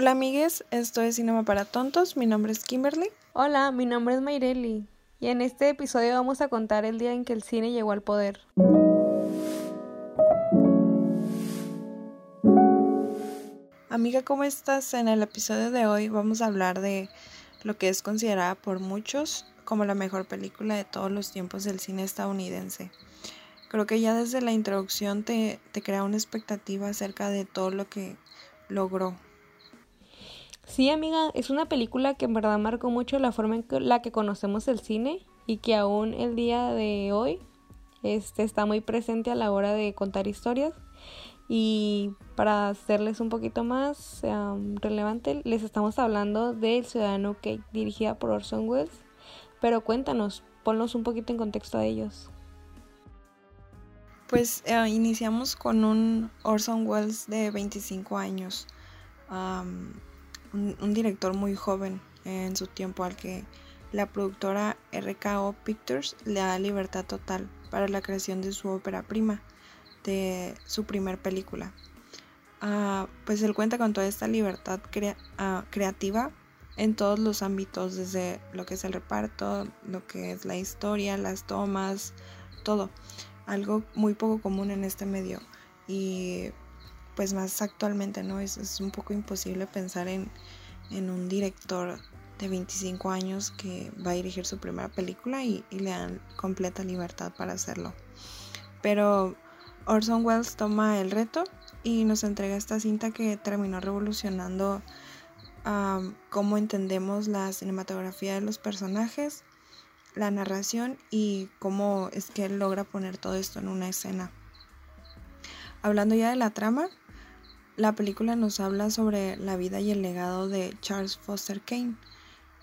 Hola amigues, esto es Cinema para Tontos, mi nombre es Kimberly. Hola, mi nombre es Mayreli y en este episodio vamos a contar el día en que el cine llegó al poder. Amiga, ¿cómo estás? En el episodio de hoy vamos a hablar de lo que es considerada por muchos como la mejor película de todos los tiempos del cine estadounidense. Creo que ya desde la introducción te, te crea una expectativa acerca de todo lo que logró. Sí, amiga, es una película que en verdad marcó mucho la forma en la que conocemos el cine y que aún el día de hoy este, está muy presente a la hora de contar historias. Y para hacerles un poquito más relevante, les estamos hablando del Ciudadano Kate, dirigida por Orson Welles. Pero cuéntanos, ponlos un poquito en contexto a ellos. Pues eh, iniciamos con un Orson Welles de 25 años un, director muy joven en su tiempo al que la productora RKO Pictures le da libertad total para la creación de su ópera prima, de su primer película. Ah, pues él cuenta con toda esta libertad ah, creativa en todos los ámbitos, desde lo que es el reparto, lo que es la historia, las tomas, todo. Algo muy poco común en este medio. Y pues más actualmente, ¿no? Es, es un poco imposible pensar en, en, un director de 25 años que va a dirigir su primera película y, le dan completa libertad para hacerlo. Pero Orson Welles toma el reto y nos entrega esta cinta que terminó revolucionando cómo entendemos la cinematografía de los personajes, la narración y cómo es que él logra poner todo esto en una escena. Hablando ya de la trama, la película nos habla sobre la vida y el legado de Charles Foster Kane,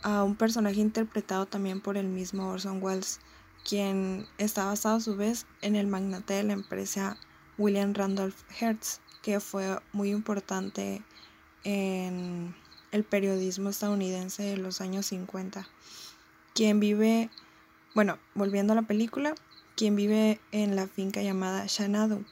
a un personaje interpretado también por el mismo Orson Welles, quien está basado a su vez en el magnate de la empresa William Randolph Hearst, que fue muy importante en el periodismo estadounidense de los años 50, quien vive, bueno, volviendo a la película, quien vive en la finca llamada Shanadu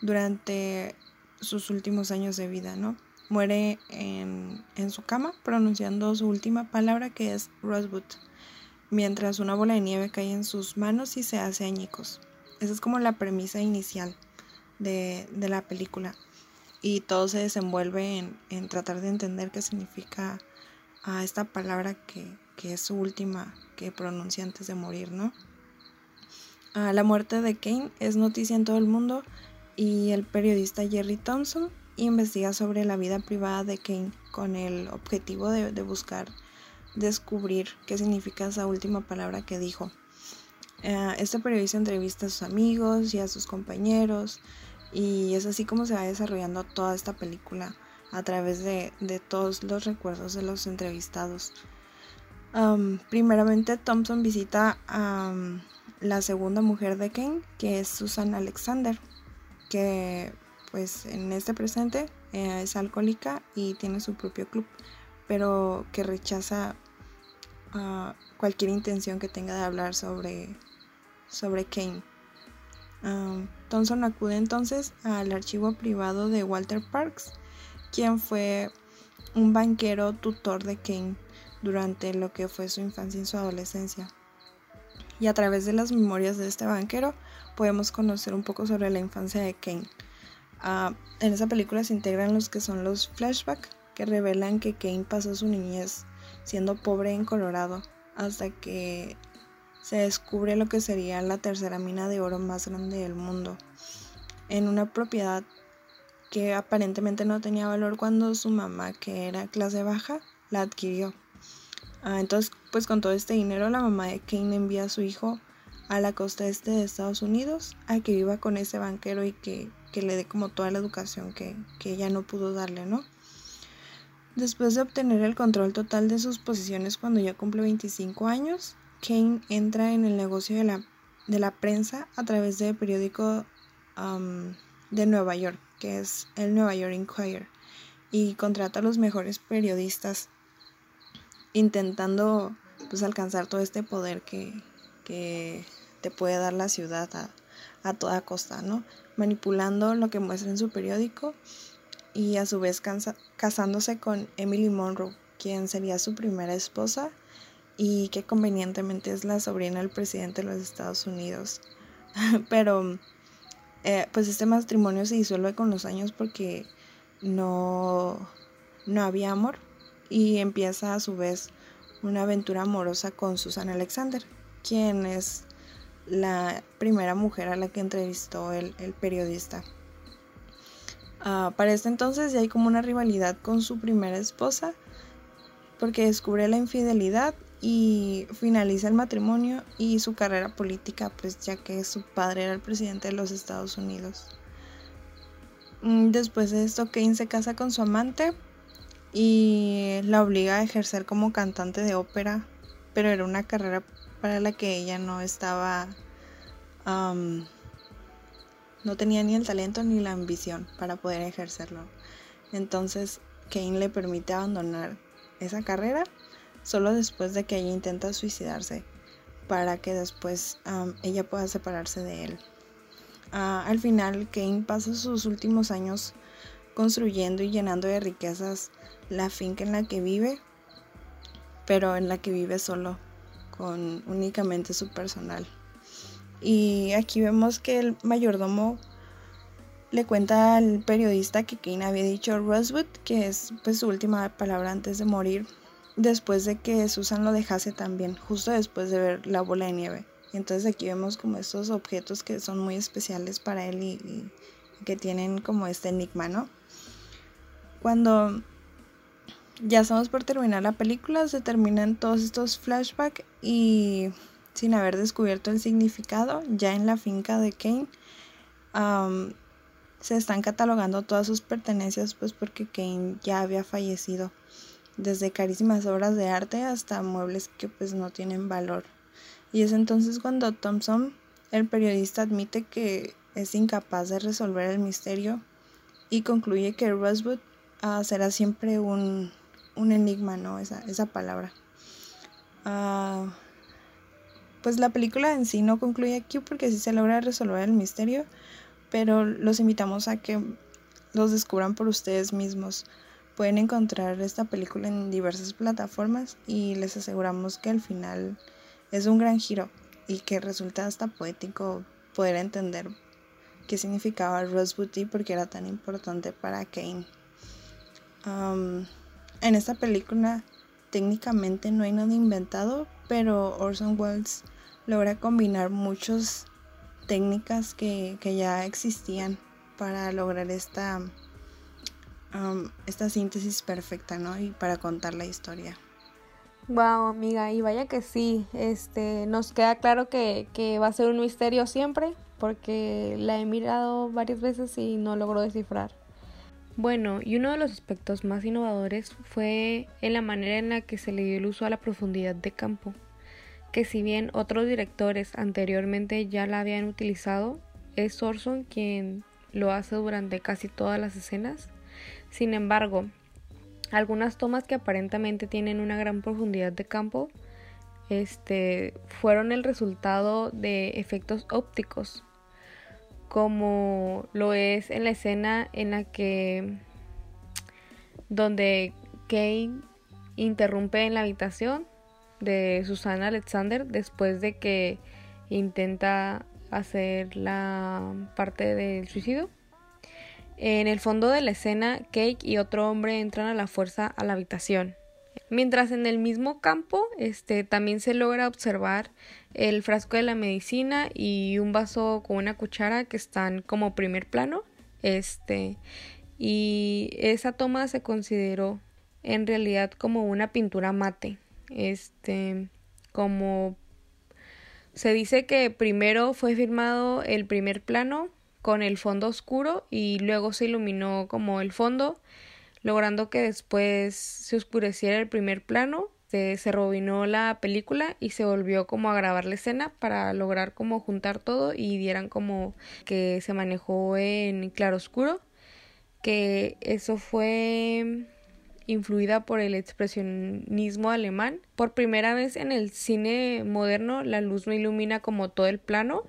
durante sus últimos años de vida, ¿no? Muere en, su cama pronunciando su última palabra que es Rosebud, mientras una bola de nieve cae en sus manos y se hace añicos. Esa es como la premisa inicial de, la película. Y todo se desenvuelve en, tratar de entender qué significa a esta palabra que, es su última que pronuncia antes de morir, ¿no? Ah, la muerte de Kane es noticia en todo el mundo y el periodista Jerry Thompson investiga sobre la vida privada de Kane con el objetivo de, buscar descubrir qué significa esa última palabra que dijo. Eh, este periodista entrevista a sus amigos y a sus compañeros y es así como se va desarrollando toda esta película a través de, todos los recuerdos de los entrevistados. Primeramente Thompson visita a um, la segunda mujer de Kane, que es Susan Alexander que pues en este presente eh, es alcohólica y tiene su propio club, pero que rechaza ah, cualquier intención que tenga de hablar sobre, sobre Kane. Thompson acude entonces al archivo privado de Walter Parks, quien fue un banquero tutor de Kane durante lo que fue su infancia y su adolescencia. Y a través de las memorias de este banquero, podemos conocer un poco sobre la infancia de Kane. Ah, en esa película se integran los que son los flashbacks que revelan que Kane pasó su niñez siendo pobre en Colorado hasta que se descubre lo que sería la tercera mina de oro más grande del mundo en una propiedad que aparentemente no tenía valor cuando su mamá, que era clase baja, la adquirió. Ah, entonces, pues con todo este dinero, la mamá de Kane envía a su hijo a la costa este de Estados Unidos a que viva con ese banquero y que, le dé como toda la educación que, ella no pudo darle, ¿no? Después de obtener el control total de sus posiciones cuando ya cumple 25 años, Kane entra en el negocio de la, de la prensa a través del periódico de Nueva York, que es el Nueva York Inquirer, y contrata a los mejores periodistas intentando pues alcanzar todo este poder que, que te puede dar la ciudad a, toda costa, ¿no? Manipulando lo que muestra en su periódico y a su vez casándose con Emily Monroe, quien sería su primera esposa y que convenientemente es la sobrina del presidente de los Estados Unidos. Pero eh, pues este matrimonio se disuelve con los años porque no, no había amor y empieza a su vez una aventura amorosa con Susan Alexander, quien es la primera mujer a la que entrevistó el, periodista. Ah, para este entonces ya hay como una rivalidad con su primera esposa porque descubre la infidelidad y finaliza el matrimonio y su carrera política, pues ya que su padre era el presidente de los Estados Unidos. Mm, después de esto, Kane se casa con su amante y la obliga a ejercer como cantante de ópera, pero era una carrera para la que ella no estaba, no tenía ni el talento ni la ambición para poder ejercerlo. Entonces Kane le permite abandonar esa carrera solo después de que ella intenta suicidarse para que después ella pueda separarse de él. Ah, al final, Kane pasa sus últimos años construyendo y llenando de riquezas la finca en la que vive, pero en la que vive solo, únicamente su personal. Y aquí vemos que el mayordomo le cuenta al periodista que Kane había dicho Rosewood, que es pues su última palabra antes de morir, después de que Susan lo dejase también, justo después de ver la bola de nieve. Entonces aquí vemos como estos objetos que son muy especiales para él y, que tienen como este enigma, ¿no? Cuando ya estamos por terminar la película, se terminan todos estos flashbacks y sin haber descubierto el significado, ya en la finca de Kane, se están catalogando todas sus pertenencias, pues porque Kane ya había fallecido desde carísimas obras de arte hasta muebles que pues no tienen valor. Y es entonces cuando Thompson, el periodista, admite que es incapaz de resolver el misterio y concluye que Rosewood ah, será siempre un, enigma, ¿no? Esa, esa palabra. Ah, pues la película en sí no concluye aquí porque sí se logra resolver el misterio, pero los invitamos a que los descubran por ustedes mismos. Pueden encontrar esta película en diversas plataformas y les aseguramos que al final es un gran giro y que resulta hasta poético poder entender qué significaba Rosewood y por qué era tan importante para Kane. En esta película técnicamente no hay nada inventado, pero Orson Welles logra combinar muchas técnicas que, que ya existían para lograr esta esta síntesis perfecta, ¿no? Y para contar la historia. Wow, amiga, y vaya que sí, este, nos queda claro que, que va a ser un misterio siempre, porque la he mirado varias veces y no logro descifrar. Bueno, y uno de los aspectos más innovadores fue en la manera en la que se le dio el uso a la profundidad de campo, que si bien otros directores anteriormente ya la habían utilizado, es Orson quien lo hace durante casi todas las escenas. Sin embargo, algunas tomas que aparentemente tienen una gran profundidad de campo este, fueron el resultado de efectos ópticos, como lo es en la escena en la que donde Kane interrumpe en la habitación de Susana Alexander después de que intenta hacer la parte del suicidio. En el fondo de la escena, Cake y otro hombre entran a la fuerza a la habitación. Mientras en el mismo campo, este, también se logra observar el frasco de la medicina y un vaso con una cuchara que están como primer plano. Este, y esa toma se consideró en realidad como una pintura mate. Este, como se dice que primero fue firmado el primer plano con el fondo oscuro y luego se iluminó como el fondo, logrando que después se oscureciera el primer plano, se, robinó la película y se volvió como a grabar la escena para lograr como juntar todo y dieran como que se manejó en claroscuro, que eso fue influida por el expresionismo alemán. Por primera vez en el cine moderno la luz no ilumina como todo el plano,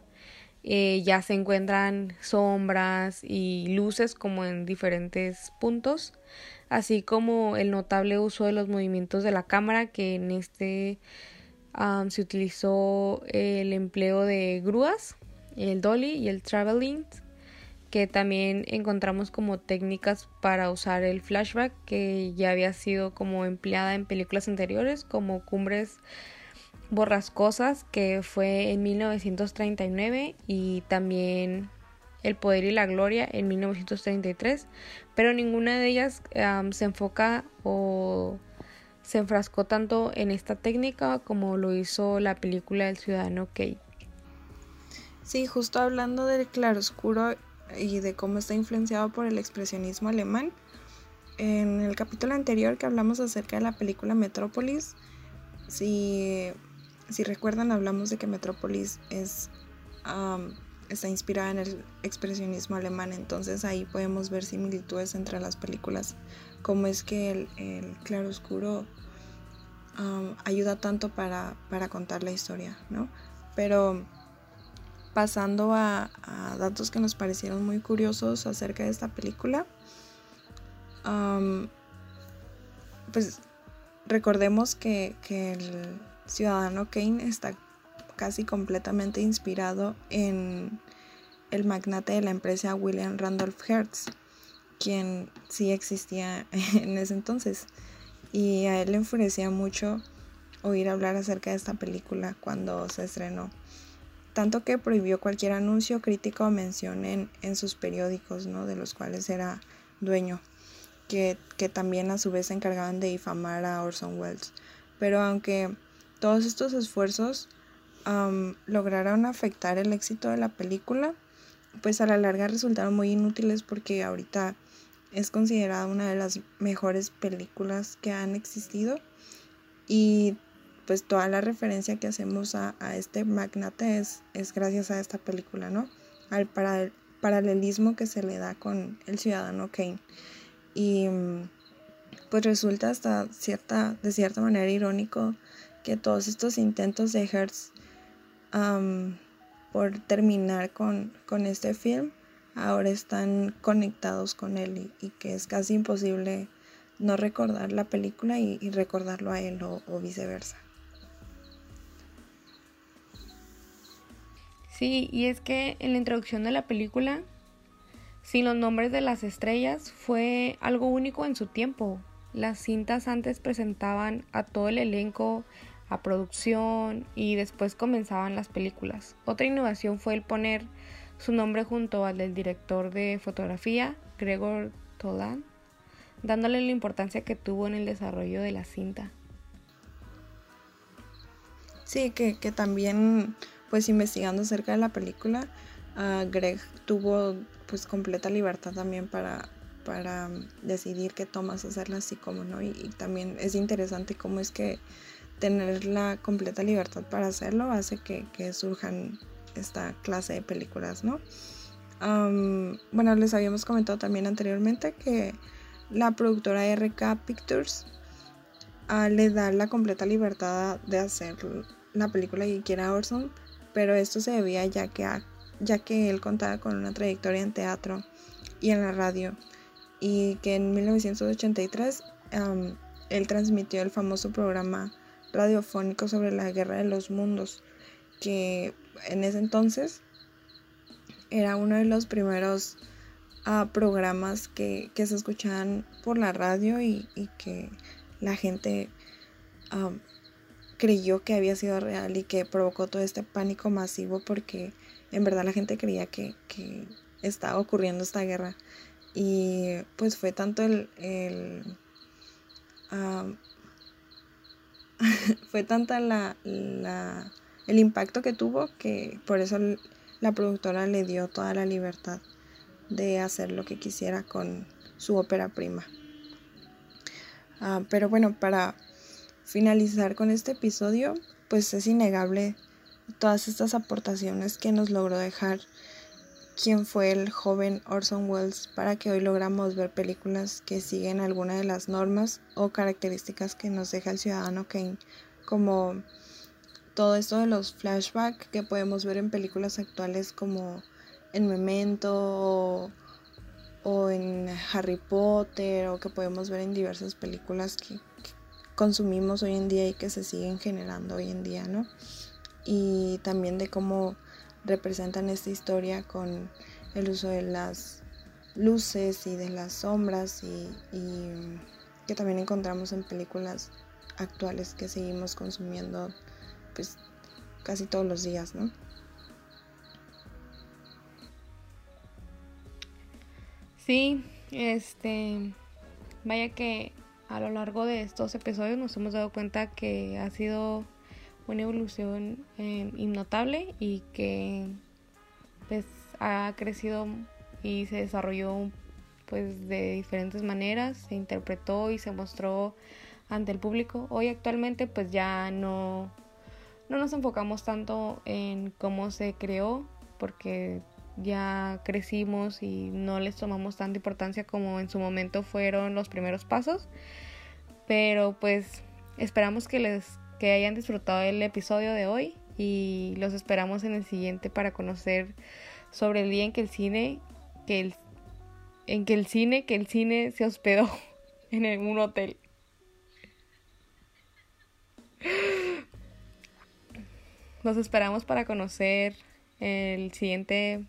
eh, ya se encuentran sombras y luces como en diferentes puntos, así como el notable uso de los movimientos de la cámara que en este se utilizó el empleo de grúas, el dolly y el traveling, que también encontramos como técnicas para usar el flashback que ya había sido como empleada en películas anteriores como Cumbres Borrascosas que fue en 1939 y también El Poder y la Gloria en 1933 pero ninguna de ellas se enfoca o se enfrascó tanto en esta técnica como lo hizo la película El Ciudadano Kane. Sí, justo hablando del claroscuro y de cómo está influenciado por el expresionismo alemán, en el capítulo anterior que hablamos acerca de la película Metrópolis, si, si recuerdan hablamos de que Metrópolis es, está inspirada en el expresionismo alemán, entonces ahí podemos ver similitudes entre las películas cómo es que el, el claroscuro um, ayuda tanto para, contar la historia, ¿no? Pero pasando a, datos que nos parecieron muy curiosos acerca de esta película, pues recordemos que, que, el ciudadano Kane está casi completamente inspirado en el magnate de la empresa William Randolph Hearst quien sí existía en ese entonces. Y a él le enfurecía mucho oír hablar acerca de esta película cuando se estrenó. Tanto que prohibió cualquier anuncio, crítica o mención en, sus periódicos, ¿no? de los cuales era dueño, que, también a su vez se encargaban de difamar a Orson Welles. Pero aunque todos estos esfuerzos lograron afectar el éxito de la película, pues a la larga resultaron muy inútiles porque ahorita es considerada una de las mejores películas que han existido y pues toda la referencia que hacemos a, este magnate es, es, gracias a esta película, ¿no? Al paralelismo que se le da con el ciudadano Kane. Y pues resulta hasta cierta, de cierta manera irónico que todos estos intentos de Hertz por terminar con, con este film ahora están conectados con él y, que es casi imposible no recordar la película y, recordarlo a él o, viceversa. Sí, y es que en la introducción de la película, sin los nombres de las estrellas, fue algo único en su tiempo. Las cintas antes presentaban a todo el elenco, a producción y después comenzaban las películas. Otra innovación fue el poner su nombre junto al del director de fotografía, Gregor Tolan, dándole la importancia que tuvo en el desarrollo de la cinta. Sí, que, también, pues investigando acerca de la película, uh, Greg tuvo pues completa libertad también para, para decidir qué tomas hacerla así como no. Y, también es interesante cómo es que tener la completa libertad para hacerlo hace que, surjan esta clase de películas, ¿no? bueno, les habíamos comentado también anteriormente que la productora RK Pictures ah, le da la completa libertad de hacer la película que quiera Orson, pero esto se debía ya que, ya que él contaba con una trayectoria en teatro y en la radio y que en 1983 él transmitió el famoso programa radiofónico sobre la guerra de los mundos que en ese entonces era uno de los primeros ah, programas que, se escuchaban por la radio y, que la gente creyó que había sido real y que provocó todo este pánico masivo porque en verdad la gente creía que, estaba ocurriendo esta guerra. Y pues fue tanto el, fue tanta la, el impacto que tuvo que por eso la productora le dio toda la libertad de hacer lo que quisiera con su ópera prima. Ah, pero bueno, para finalizar con este episodio, pues es innegable todas estas aportaciones que nos logró dejar quien fue el joven Orson Welles para que hoy logramos ver películas que siguen alguna de las normas o características que nos deja el ciudadano Kane como todo esto de los flashbacks que podemos ver en películas actuales como en Memento o, en Harry Potter o que podemos ver en diversas películas que, consumimos hoy en día y que se siguen generando hoy en día, ¿no? Y también de cómo representan esta historia con el uso de las luces y de las sombras y, y que también encontramos en películas actuales que seguimos consumiendo pues casi todos los días, ¿no? Sí, este, vaya que a lo largo de estos episodios nos hemos dado cuenta que ha sido una evolución eh, innotable y que pues ha crecido y se desarrolló pues de diferentes maneras, se interpretó y se mostró ante el público. Hoy actualmente pues ya no, no nos enfocamos tanto en cómo se creó porque ya crecimos y no les tomamos tanta importancia como en su momento fueron los primeros pasos. Pero pues esperamos que les que hayan disfrutado el episodio de hoy y los esperamos en el siguiente para conocer sobre el día en que el cine que el en que el cine que el cine se hospedó en un hotel. Los esperamos para conocer el siguiente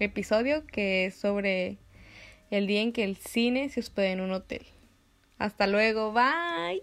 episodio que es sobre el día en que el cine se hospeda en un hotel. Hasta luego, bye.